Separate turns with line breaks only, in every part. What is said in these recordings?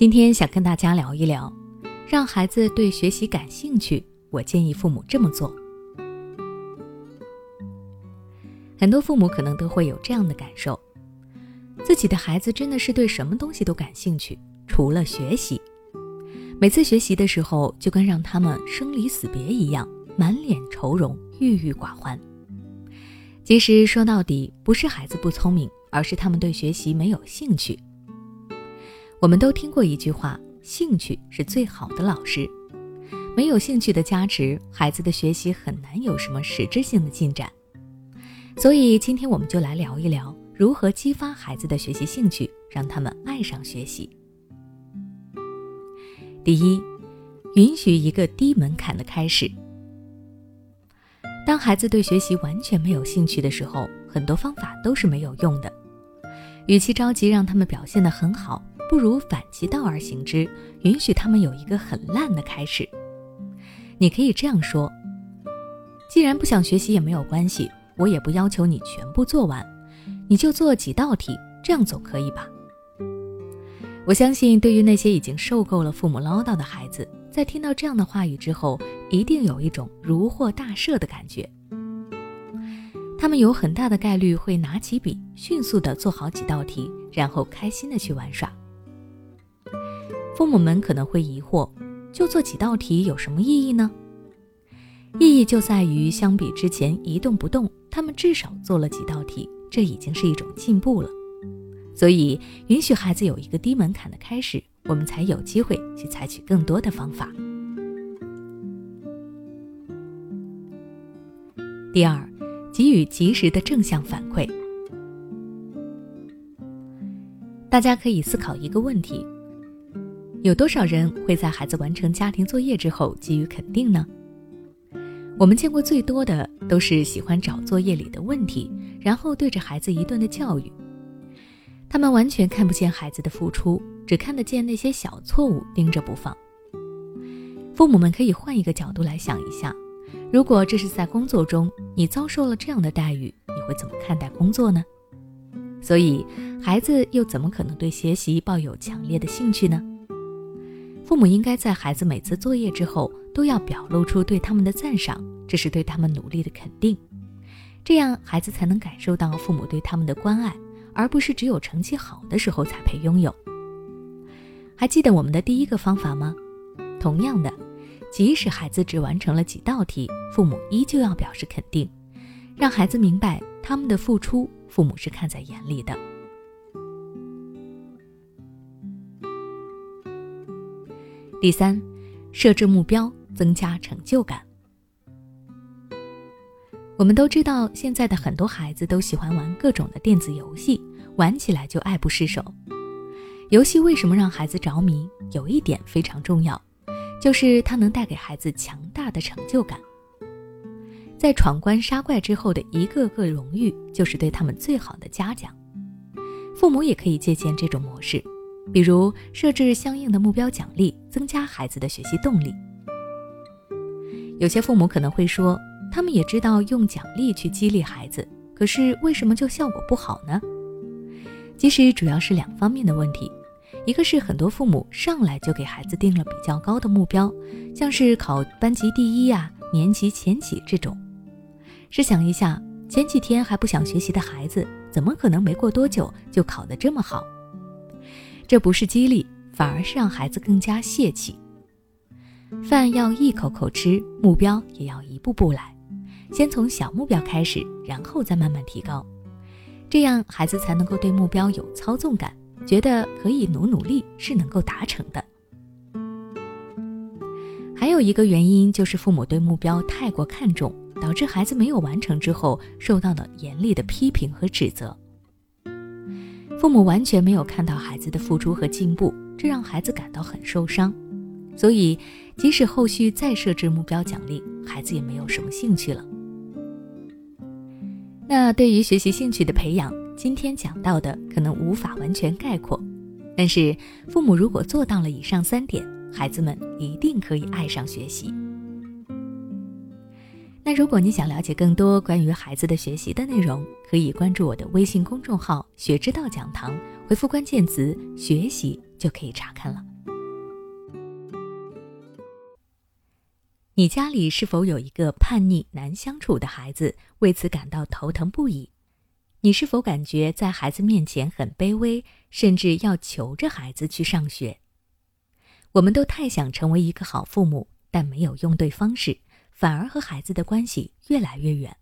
今天想跟大家聊一聊，让孩子对学习感兴趣。我建议父母这么做。很多父母可能都会有这样的感受：自己的孩子真的是对什么东西都感兴趣，除了学习。每次学习的时候，就跟让他们生离死别一样，满脸愁容，郁郁寡欢。其实说到底，不是孩子不聪明，而是他们对学习没有兴趣。我们都听过一句话：“兴趣是最好的老师。”没有兴趣的加持，孩子的学习很难有什么实质性的进展。所以，今天我们就来聊一聊如何激发孩子的学习兴趣，让他们爱上学习。第一，允许一个低门槛的开始。当孩子对学习完全没有兴趣的时候，很多方法都是没有用的。与其着急让他们表现得很好。不如反其道而行之，允许他们有一个很烂的开始。你可以这样说：既然不想学习也没有关系，我也不要求你全部做完，你就做几道题，这样总可以吧？我相信，对于那些已经受够了父母唠叨的孩子，在听到这样的话语之后，一定有一种如获大赦的感觉。他们有很大的概率会拿起笔，迅速地做好几道题，然后开心地去玩耍。父母们可能会疑惑，就做几道题有什么意义呢？意义就在于，相比之前一动不动，他们至少做了几道题，这已经是一种进步了。所以，允许孩子有一个低门槛的开始，我们才有机会去采取更多的方法。第二，给予及时的正向反馈。大家可以思考一个问题。有多少人会在孩子完成家庭作业之后给予肯定呢？我们见过最多的都是喜欢找作业里的问题，然后对着孩子一顿的教育。他们完全看不见孩子的付出，只看得见那些小错误，盯着不放。父母们可以换一个角度来想一下：如果这是在工作中，你遭受了这样的待遇，你会怎么看待工作呢？所以，孩子又怎么可能对学习抱有强烈的兴趣呢？父母应该在孩子每次作业之后都要表露出对他们的赞赏，这是对他们努力的肯定，这样孩子才能感受到父母对他们的关爱，而不是只有成绩好的时候才配拥有。还记得我们的第一个方法吗？同样的，即使孩子只完成了几道题，父母依旧要表示肯定，让孩子明白他们的付出，父母是看在眼里的。第三，设置目标，增加成就感。我们都知道，现在的很多孩子都喜欢玩各种的电子游戏，玩起来就爱不释手。游戏为什么让孩子着迷？有一点非常重要，就是它能带给孩子强大的成就感。在闯关杀怪之后的一个个荣誉，就是对他们最好的嘉奖。父母也可以借鉴这种模式。比如设置相应的目标奖励，增加孩子的学习动力。有些父母可能会说，他们也知道用奖励去激励孩子，可是为什么就效果不好呢？其实主要是两方面的问题，一个是很多父母上来就给孩子定了比较高的目标，像是考班级第一呀、年级前几这种。试想一下，前几天还不想学习的孩子，怎么可能没过多久就考得这么好？这不是激励，反而是让孩子更加泄气。饭要一口口吃，目标也要一步步来，先从小目标开始，然后再慢慢提高，这样孩子才能够对目标有操纵感，觉得可以努努力是能够达成的。还有一个原因就是父母对目标太过看重，导致孩子没有完成之后受到了严厉的批评和指责。父母完全没有看到孩子的付出和进步，这让孩子感到很受伤。所以，即使后续再设置目标奖励，孩子也没有什么兴趣了。那对于学习兴趣的培养，今天讲到的可能无法完全概括，但是父母如果做到了以上三点，孩子们一定可以爱上学习。那如果你想了解更多关于孩子的学习的内容可以关注我的微信公众号学之道讲堂回复关键词学习就可以查看了。你家里是否有一个叛逆难相处的孩子为此感到头疼不已？你是否感觉在孩子面前很卑微甚至要求着孩子去上学？我们都太想成为一个好父母但没有用对方式。反而和孩子的关系越来越远。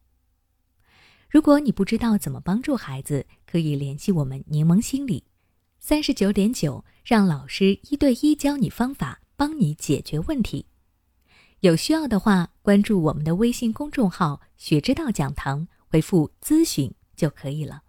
如果你不知道怎么帮助孩子，可以联系我们柠檬心理，三十九点九，让老师一对一教你方法，帮你解决问题。有需要的话，关注我们的微信公众号“学之道讲堂”，回复“咨询”就可以了。